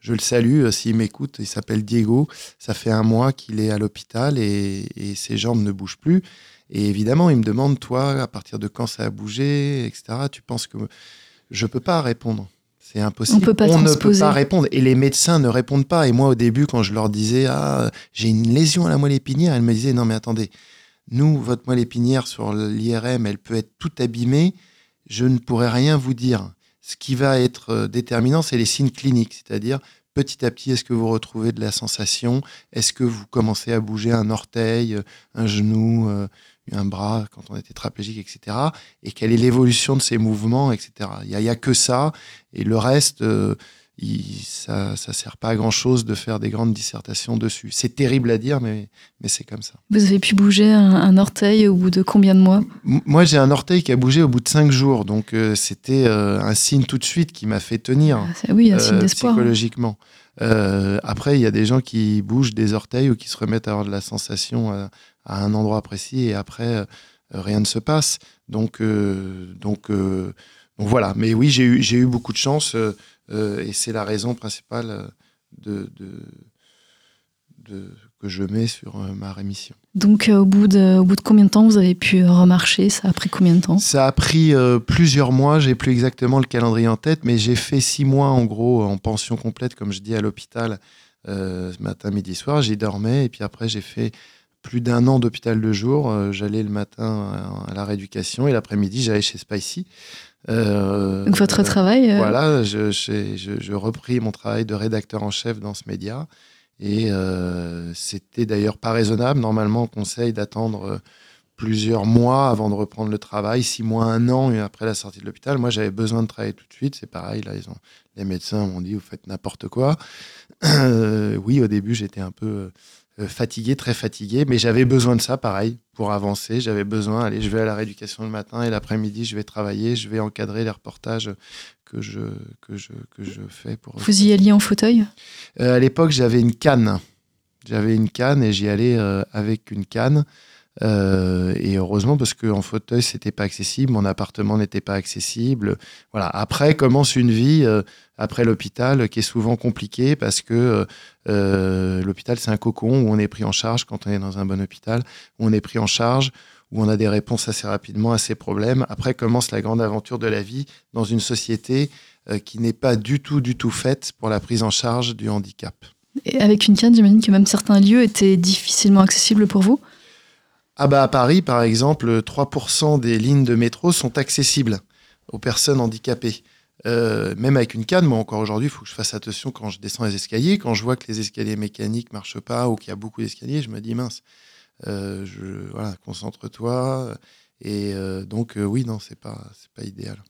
je le salue s'il m'écoute, il s'appelle Diego. Ça fait un mois qu'il est à l'hôpital et, et, ses jambes ne bougent plus. Et évidemment, il me demande, toi, à partir de quand ça a bougé, etc. Tu penses que je peux pas répondre. C'est impossible. On peut pas ne peut pas répondre. Et les médecins ne répondent pas. Et moi, au début, quand je leur disais, ah, j'ai une lésion à la moelle épinière, elles me disaient, non, mais attendez, nous, votre moelle épinière sur l'IRM, elle peut être toute abîmée. Je ne pourrais rien vous dire. Ce qui va être euh, déterminant, c'est les signes cliniques, c'est-à-dire petit à petit, est-ce que vous retrouvez de la sensation? Est-ce que vous commencez à bouger un orteil, euh, un genou, euh, un bras quand on est tétraplégique, etc. Et quelle est l'évolution de ces mouvements, etc. Il n'y a, a, que ça. Et le reste, il, ça ne sert pas à grand-chose de faire des grandes dissertations dessus. C'est terrible à dire, mais, mais c'est comme ça. Vous avez pu bouger un, un, orteil au bout de combien de mois? Moi, j'ai un orteil qui a bougé au bout de cinq jours. Donc, euh, c'était euh, un signe tout de suite qui m'a fait tenir. Ah, oui, un signe d'espoir. Psychologiquement. Euh, après, il y a des gens qui bougent des orteils ou qui se remettent à avoir de la sensation à, à un endroit précis et après, euh, rien ne se passe. Donc, euh, donc, donc voilà. Mais oui, j'ai eu, eu beaucoup de chance et c'est la raison principale de, de, de, que je mets sur ma rémission. Donc, au, bout de, au bout de combien de temps vous avez pu remarcher? Ça a pris combien de temps? Ça a pris euh, plusieurs mois. J'ai plus exactement le calendrier en tête, mais j'ai fait six mois en gros en pension complète, comme je dis, à l'hôpital, euh, matin, midi, soir. J'y dormais et puis après, j'ai fait plus d'un an d'hôpital de jour. Euh, j'allais le matin à la rééducation et l'après-midi, j'allais chez Spicy. Euh, Donc, votre travail Voilà, je, je, je, je repris mon travail de rédacteur en chef dans ce média. Et euh, c'était d'ailleurs pas raisonnable. Normalement, on conseille d'attendre euh, plusieurs mois avant de reprendre le travail, six mois, un an après la sortie de l'hôpital. Moi, j'avais besoin de travailler tout de suite. C'est pareil, là, ils ont, les médecins m'ont dit, vous faites n'importe quoi. Euh, oui, au début, j'étais un peu fatigué, très fatigué, mais j'avais besoin de ça, pareil, pour avancer. J'avais besoin, allez, je vais à la rééducation le matin et l'après-midi, je vais travailler, je vais encadrer les reportages que je, que je, que je fais. Pour Vous y alliez en fauteuil? Euh, À l'époque, j'avais une canne. J'avais une canne et j'y allais euh, avec une canne. Euh, et heureusement, parce qu'en fauteuil, c'était pas accessible, mon appartement n'était pas accessible. Voilà. Après commence une vie euh, après l'hôpital qui est souvent compliquée parce que euh, l'hôpital, c'est un cocon où on est pris en charge quand on est dans un bon hôpital, où on est pris en charge, où on a des réponses assez rapidement à ces problèmes. Après commence la grande aventure de la vie dans une société qui n'est pas du tout, du tout faite pour la prise en charge du handicap. Avec une canne, j'imagine que même certains lieux étaient difficilement accessibles pour vous? Ah bah à Paris, par exemple, 3% des lignes de métro sont accessibles aux personnes handicapées. Euh, même avec une canne, moi encore aujourd'hui, il faut que je fasse attention quand je descends les escaliers. Quand je vois que les escaliers mécaniques marchent pas ou qu'il y a beaucoup d'escaliers, je me dis mince, euh, voilà, concentre-toi. Et euh, donc oui, non, c'est pas, c'est pas idéal.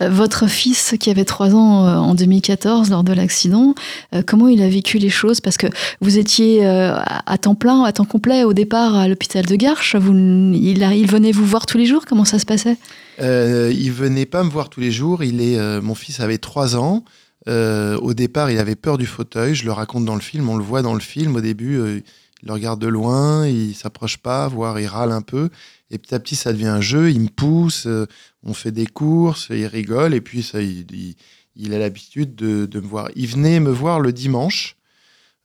Votre fils, qui avait 3 ans euh, en 2014 lors de l'accident, euh, comment il a vécu les choses? Parce que vous étiez euh, à temps plein, à temps complet au départ à l'hôpital de Garches. Il, venait vous voir tous les jours? Comment ça se passait? Euh, Il venait pas me voir tous les jours. Il est, euh, mon fils avait 3 ans. Euh, au départ, il avait peur du fauteuil. Je le raconte dans le film. On le voit dans le film. Au début, il le regarde de loin, il s'approche pas, voire il râle un peu. Et petit à petit, ça devient un jeu. Il me pousse, euh, on fait des courses, il rigole. Et puis, ça, il, il, a l'habitude de, de, me voir. Il venait me voir le dimanche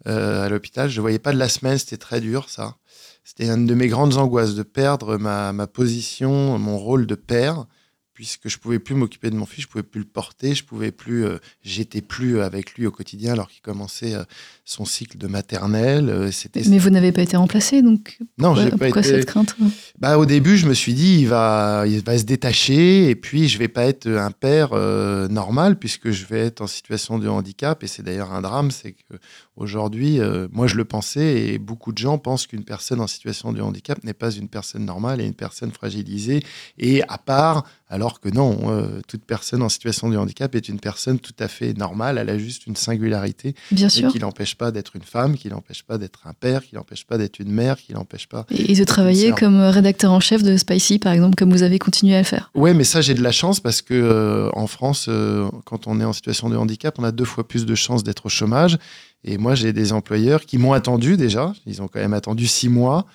euh, à l'hôpital. Je ne voyais pas de la semaine, c'était très dur, ça. C'était une de mes grandes angoisses, de perdre ma, ma position, mon rôle de père puisque je pouvais plus m'occuper de mon fils, je pouvais plus le porter, je pouvais plus, euh, j'étais plus avec lui au quotidien alors qu'il commençait euh, son cycle de maternelle. Euh, c'était. Mais vous n'avez pas été remplacé donc. Non, j'ai pas été. cette crainte Bah au début, je me suis dit il va, il va se détacher et puis je vais pas être un père euh, normal puisque je vais être en situation de handicap et c'est d'ailleurs un drame, c'est que aujourd'hui, euh, moi je le pensais et beaucoup de gens pensent qu'une personne en situation de handicap n'est pas une personne normale et une personne fragilisée et à part alors que non, euh, toute personne en situation de handicap est une personne tout à fait normale, elle a juste une singularité Bien sûr. qui l'empêche pas d'être une femme, qui l'empêche pas d'être un père, qui l'empêche pas d'être une mère, qui l'empêche pas. Et de travailler comme rédacteur en chef de Spicy, par exemple, comme vous avez continué à le faire. Ouais, mais ça j'ai de la chance parce que euh, en France, euh, quand on est en situation de handicap, on a deux fois plus de chances d'être au chômage. Et moi, j'ai des employeurs qui m'ont attendu déjà. Ils ont quand même attendu six mois.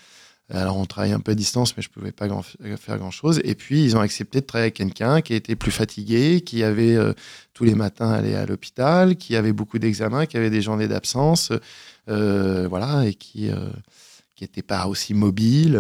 Alors, on travaille un peu à distance, mais je ne pouvais pas grand faire grand-chose. Et puis, ils ont accepté de travailler avec quelqu'un qui était plus fatigué, qui avait euh, tous les matins allé à l'hôpital, qui avait beaucoup d'examens, qui avait des journées d'absence, euh, voilà, et qui n'était euh, pas aussi mobile.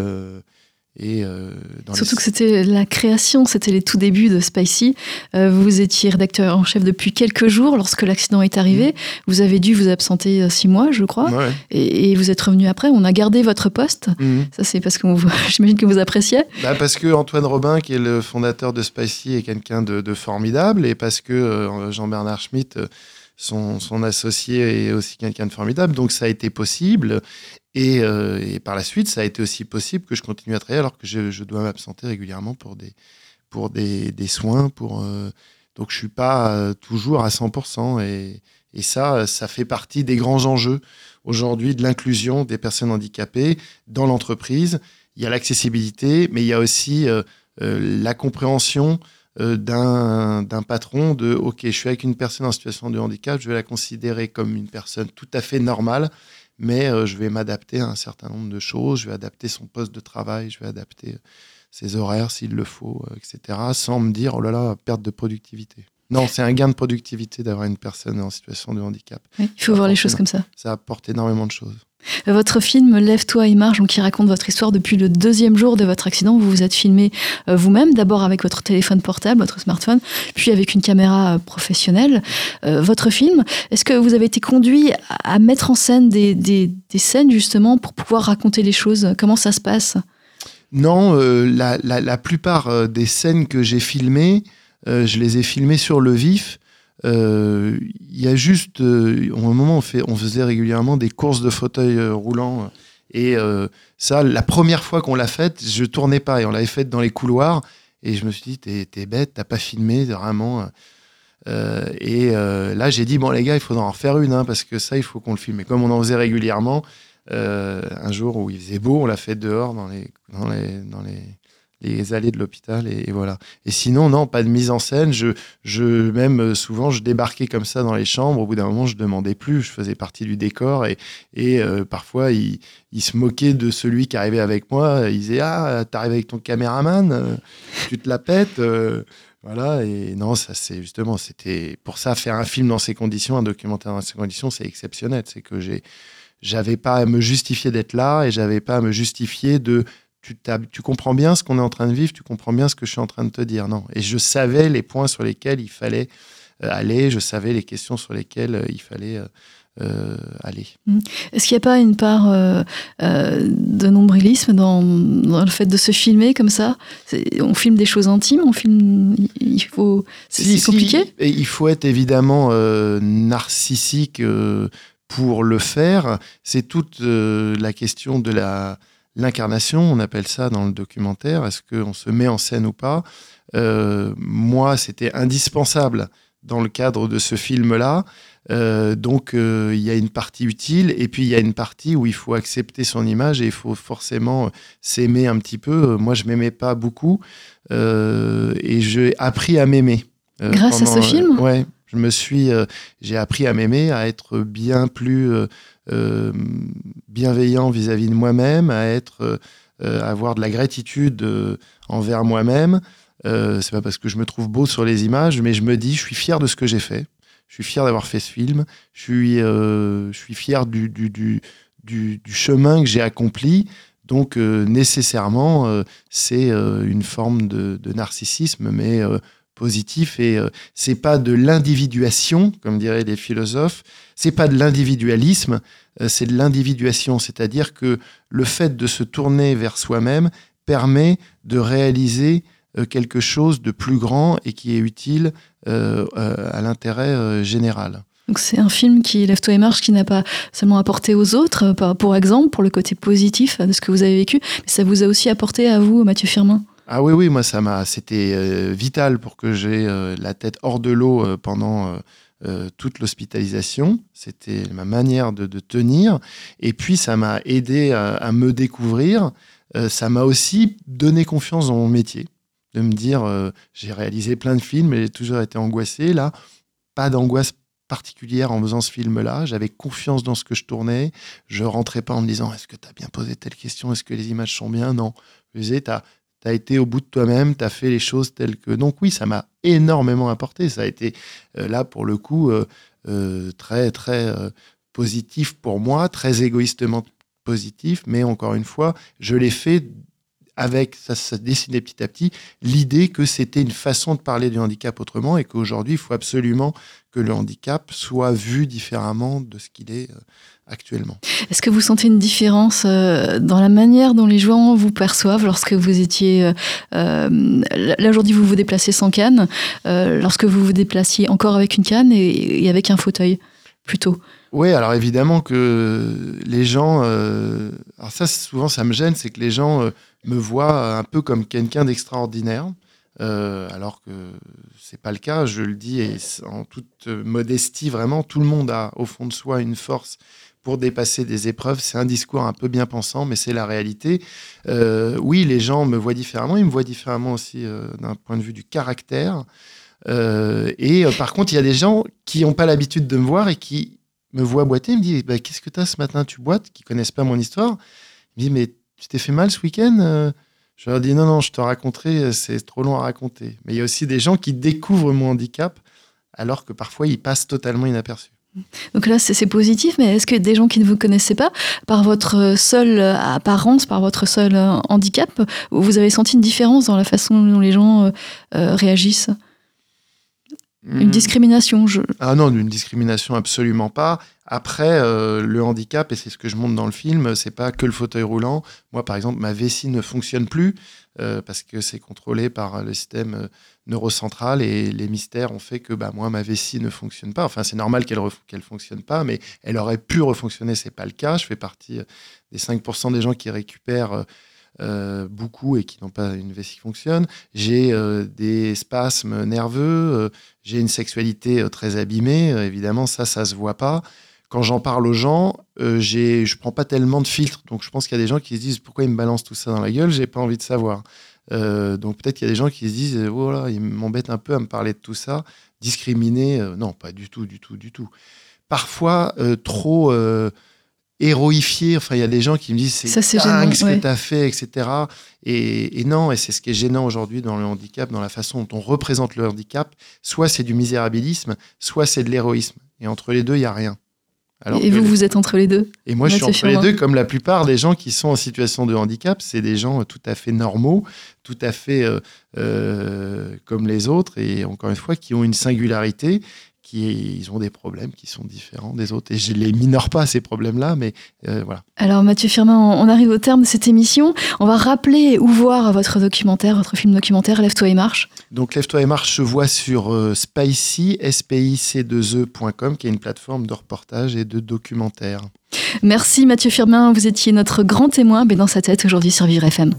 Et euh, dans Surtout les- que c'était la création, c'était les tout débuts de Spicy. Euh, vous étiez rédacteur en chef depuis quelques jours lorsque l'accident est arrivé. Vous avez dû vous absenter euh, six mois, je crois, Ouais. et, et vous êtes revenu après. On a gardé votre poste. Mhm. Ça, c'est parce que j'imagine que vous appréciez. Bah, parce que Antoine Robin, qui est le fondateur de Spicy, est quelqu'un de, de formidable, et parce que euh, Jean-Bernard Schmitt, son, son associé, est aussi quelqu'un de formidable. Donc ça a été possible. Et, euh, et par la suite, ça a été aussi possible que je continue à travailler alors que je, je dois m'absenter régulièrement pour des, pour des, des soins. Pour, euh, donc je suis pas euh, toujours à 100%. Et, et ça, ça fait partie des grands enjeux aujourd'hui de l'inclusion des personnes handicapées dans l'entreprise il y a l'accessibilité, mais il y a aussi euh, euh, la compréhension d'un d'un patron de OK, je suis avec une personne en situation de handicap, je vais la considérer comme une personne tout à fait normale, mais euh, je vais m'adapter à un certain nombre de choses, je vais adapter son poste de travail, je vais adapter euh, ses horaires s'il le faut, euh, etc., sans me dire oh là là, perte de productivité. Non, c'est un gain de productivité d'avoir une personne en situation de handicap. Oui, il faut voir les choses comme ça. Ça apporte énormément de choses. Votre film Lève-toi et marche, qui raconte votre histoire depuis le deuxième jour de votre accident. Vous vous êtes filmé euh, vous-même, d'abord avec votre téléphone portable, votre smartphone, puis avec une caméra euh, professionnelle. Euh, votre film, est-ce que vous avez été conduit à, mettre en scène des, scènes justement pour pouvoir raconter les choses? Comment ça se passe? Non, la, plupart des scènes que j'ai filmées, je les ai filmées sur le vif. Euh, Il y a juste, euh, au moment, on, on faisait régulièrement des courses de fauteuils euh, roulants. Et ça, la première fois qu'on l'a faite, je tournais pas. Et on l'avait faite dans les couloirs. Et je me suis dit, t'es bête, t'as pas filmé, vraiment. Et là, j'ai dit, bon, les gars, il faudra en refaire une, hein, parce que ça, il faut qu'on le filme. Et comme on en faisait régulièrement, un jour où il faisait beau, on l'a fait dehors dans les, dans les, dans les, les allées de l'hôpital et, voilà. Et sinon, non, pas de mise en scène. Je, je même euh, souvent, je débarquais comme ça dans les chambres. Au bout d'un moment, je demandais plus. Je faisais partie du décor et, et euh, parfois, il, il se moquait de celui qui arrivait avec moi. Il disait ah, t'arrives avec ton caméraman, euh, tu te la pètes. voilà, et non, ça c'est justement, c'était pour ça faire un film dans ces conditions, un documentaire dans ces conditions, c'est exceptionnel. C'est que j'ai, j'avais pas à me justifier d'être là et j'avais pas à me justifier de. Tu, comprends bien ce qu'on est en train de vivre, tu comprends bien ce que je suis en train de te dire. Non? Et je savais les points sur lesquels il fallait euh, aller, je savais les questions sur lesquelles euh, il fallait euh, aller. Est-ce qu'il n'y a pas une part euh, euh, de nombrilisme dans, dans le fait de se filmer comme ça? On filme des choses intimes, on filme. Il faut. C'est Si, c'est si, compliqué? Et il faut être évidemment narcissique pour le faire. C'est toute la question de la l'incarnation, on appelle ça dans le documentaire. Est-ce qu'on se met en scène ou pas Euh, Moi, c'était indispensable dans le cadre de ce film-là. Euh, donc, euh, il y a une partie utile et puis il y a une partie où il faut accepter son image et il faut forcément s'aimer un petit peu. Moi, je m'aimais pas beaucoup et j'ai appris à m'aimer. Grâce à ce film? Ouais, je me suis, j'ai appris à m'aimer, à être bien plus bienveillant vis-à-vis de moi-même, à être, euh, euh, avoir de la gratitude euh, envers moi-même. Euh, c'est pas parce que je me trouve beau sur les images, mais je me dis, je suis fier de ce que j'ai fait. Je suis fier d'avoir fait ce film. Je suis, euh, je suis fier du, du, du, chemin que j'ai accompli. Donc, euh, nécessairement, euh, c'est euh, une forme de, de narcissisme, mais euh, positif. Et euh, c'est pas de l'individuation, comme diraient les philosophes. C'est pas de l'individualisme, euh, c'est de l'individuation. C'est-à-dire que le fait de se tourner vers soi-même permet de réaliser euh, quelque chose de plus grand et qui est utile euh, à l'intérêt général. Donc c'est un film qui, Lève-toi et marche, qui n'a pas seulement apporté aux autres, par- pour exemple, pour le côté positif de ce que vous avez vécu, mais ça vous a aussi apporté à vous, Mathieu Firmin? Ah oui, oui, moi, ça m'a, c'était euh, vital pour que j'ai euh, la tête hors de l'eau pendant euh, toute l'hospitalisation. C'était ma manière de, tenir. Et puis, ça m'a aidé à, me découvrir. Euh, ça m'a aussi donné confiance dans mon métier. De me dire, euh, j'ai réalisé plein de films et j'ai toujours été angoissé. Là, pas d'angoisse particulière en faisant ce film-là. J'avais confiance dans ce que je tournais. Je rentrais pas en me disant, est-ce que tu as bien posé telle question? Est-ce que les images sont bien? Non. Je disais, tu as été au bout de toi-même, tu as fait les choses telles que... Donc oui, ça m'a énormément apporté. Ça a été euh, là, pour le coup, euh, euh, très, très positif pour moi, très égoïstement positif, mais encore une fois, je l'ai fait avec, ça, ça dessinait petit à petit, l'idée que c'était une façon de parler du handicap autrement et qu'aujourd'hui, il faut absolument que le handicap soit vu différemment de ce qu'il est euh, actuellement. Est-ce que vous sentez une différence euh, dans la manière dont les gens vous perçoivent lorsque vous étiez... Euh, euh là, aujourd'hui, vous vous déplacez sans canne, euh, lorsque vous vous déplaciez encore avec une canne et, et avec un fauteuil, plutôt? Oui, alors évidemment que les gens, euh, alors ça souvent ça me gêne, c'est que les gens euh, me voient un peu comme quelqu'un d'extraordinaire, euh, alors que c'est pas le cas. Je le dis et en toute modestie, vraiment, tout le monde a au fond de soi une force pour dépasser des épreuves. C'est un discours un peu bien pensant, mais c'est la réalité. Euh, oui, les gens me voient différemment, ils me voient différemment aussi euh, d'un point de vue du caractère. Et par contre, il y a des gens qui n'ont pas l'habitude de me voir et qui me voit boiter, il me dit bah, Qu'est-ce que tu as ce matin? Tu boites? Qui connaissent pas mon histoire. Il me dit Mais tu t'es fait mal ce week-end Je leur dis Non, non, je te raconterai, c'est trop long à raconter. Mais il y a aussi des gens qui découvrent mon handicap alors que parfois il passe totalement inaperçu. Donc là, c'est positif, mais est-ce que des gens qui ne vous connaissaient pas, par votre seule apparence, par votre seul handicap, vous avez senti une différence dans la façon dont les gens euh, réagissent? Une discrimination je... Ah non, une discrimination absolument pas. Après, euh, le handicap, et c'est ce que je montre dans le film, c'est pas que le fauteuil roulant. Moi, par exemple, ma vessie ne fonctionne plus euh, parce que c'est contrôlé par le système euh, neurocentral et les mystères ont fait que bah, moi, ma vessie ne fonctionne pas. Enfin, c'est normal qu'elle ne fonctionne pas, mais elle aurait pu refonctionner. C'est pas le cas. Je fais partie des 5% des gens qui récupèrent euh, beaucoup et qui n'ont pas une vessie qui fonctionne. J'ai euh, des spasmes nerveux, euh, j'ai une sexualité très abîmée. Évidemment, ça, ça se voit pas. Quand j'en parle aux gens, j'ai, je prends pas tellement de filtres. Donc, je pense qu'il y a des gens qui se disent pourquoi ils me balancent tout ça dans la gueule? J'ai pas envie de savoir. donc, peut-être qu'il y a des gens qui se disent voilà, oh il m'embête un peu à me parler de tout ça. Discriminer, non, pas du tout, du tout, du tout. Parfois, trop héroïfié. Enfin, il y a des gens qui me disent c'est dingue ce ouais. que tu as fait, etc. Et, et non, et c'est ce qui est gênant aujourd'hui dans le handicap, dans la façon dont on représente le handicap. Soit c'est du misérabilisme, soit c'est de l'héroïsme. Et entre les deux, il n'y a rien. Alors et vous, les... vous êtes entre les deux? Et moi, je suis entre les deux, comme la plupart des gens qui sont en situation de handicap. C'est des gens tout à fait normaux, tout à fait euh, euh, comme les autres, et encore une fois, qui ont une singularité qui ils ont des problèmes qui sont différents des autres. Et je les minore pas ces problèmes-là, mais euh, voilà. Alors Mathieu Firmin, on arrive au terme de cette émission. On va rappeler où voir votre documentaire, votre film documentaire Lève-toi et marche. Donc Lève-toi et marche se voit sur euh, Spicy, spic2e.com, qui est une plateforme de reportage et de documentaire. Merci Mathieu Firmin, vous étiez notre grand témoin, mais dans sa tête aujourd'hui sur Vivre FM.